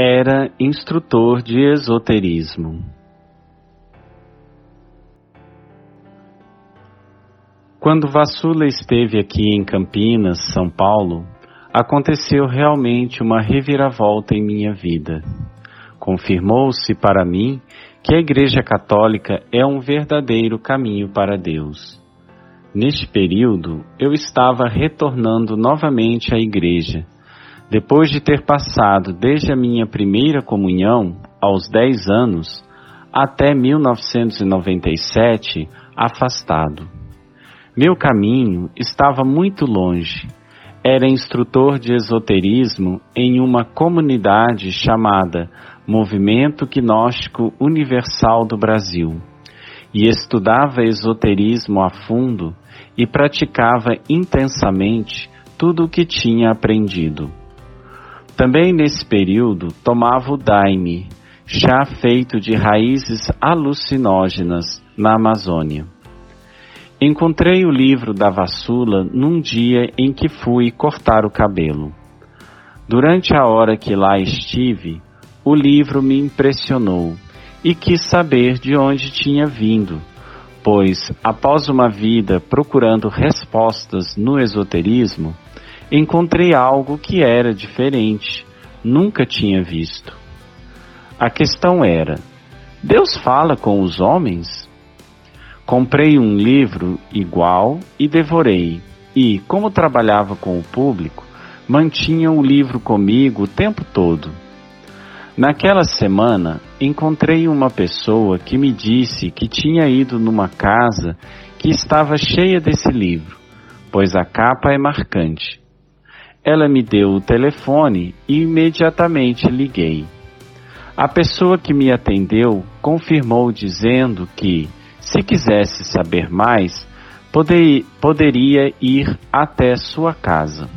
era instrutor de esoterismo. Quando Vassula esteve aqui em Campinas, São Paulo, aconteceu realmente uma reviravolta em minha vida. Confirmou-se para mim que a Igreja Católica é um verdadeiro caminho para Deus. Neste período, eu estava retornando novamente à Igreja, depois de ter passado desde a minha primeira comunhão, aos 10 anos, até 1997, afastado. Meu caminho estava muito longe. Era instrutor de esoterismo em uma comunidade chamada Movimento Gnóstico Universal do Brasil e estudava esoterismo a fundo e praticava intensamente tudo o que tinha aprendido. Também nesse período tomava o daime, chá feito de raízes alucinógenas na Amazônia. Encontrei o livro da Vassula num dia em que fui cortar o cabelo. Durante a hora que lá estive, o livro me impressionou e quis saber de onde tinha vindo, pois, após uma vida procurando respostas no esoterismo, encontrei algo que era diferente, nunca tinha visto. A questão era: Deus fala com os homens? Comprei um livro igual e devorei, e, como trabalhava com o público, mantinha o livro comigo o tempo todo. Naquela semana, encontrei uma pessoa que me disse que tinha ido numa casa que estava cheia desse livro, pois a capa é marcante. Ela me deu o telefone e imediatamente liguei. A pessoa que me atendeu confirmou dizendo que, se quisesse saber mais, poder, poderia ir até sua casa.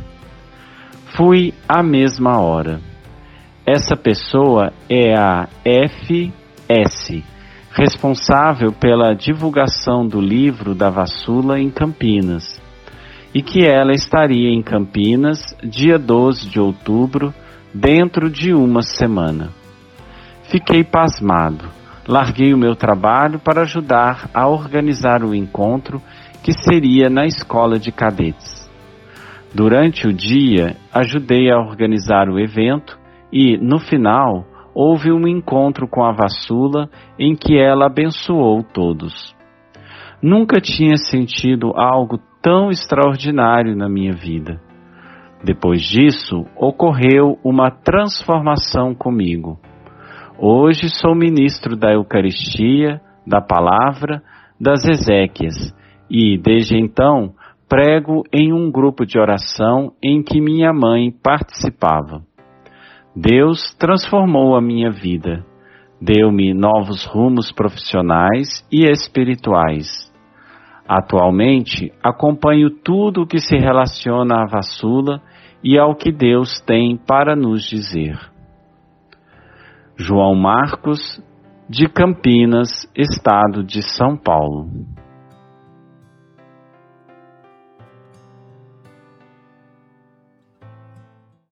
Fui à mesma hora. Essa pessoa é a FS, responsável pela divulgação do livro da Vassula em Campinas, e que ela estaria em Campinas dia 12 de outubro, dentro de uma semana. Fiquei pasmado larguei o meu trabalho para ajudar a organizar o encontro que seria na escola de cadetes. Durante o dia, ajudei a organizar o evento e, no final, houve um encontro com a Vassula em que ela abençoou todos. Nunca tinha sentido algo tão extraordinário na minha vida. Depois disso, ocorreu uma transformação comigo. Hoje sou ministro da Eucaristia, da Palavra, das Ezequias e, desde então, prego em um grupo de oração em que minha mãe participava. Deus transformou a minha vida, deu-me novos rumos profissionais e espirituais. Atualmente, acompanho tudo o que se relaciona à vassula e ao que Deus tem para nos dizer. João Marcos, de Campinas, estado de São Paulo.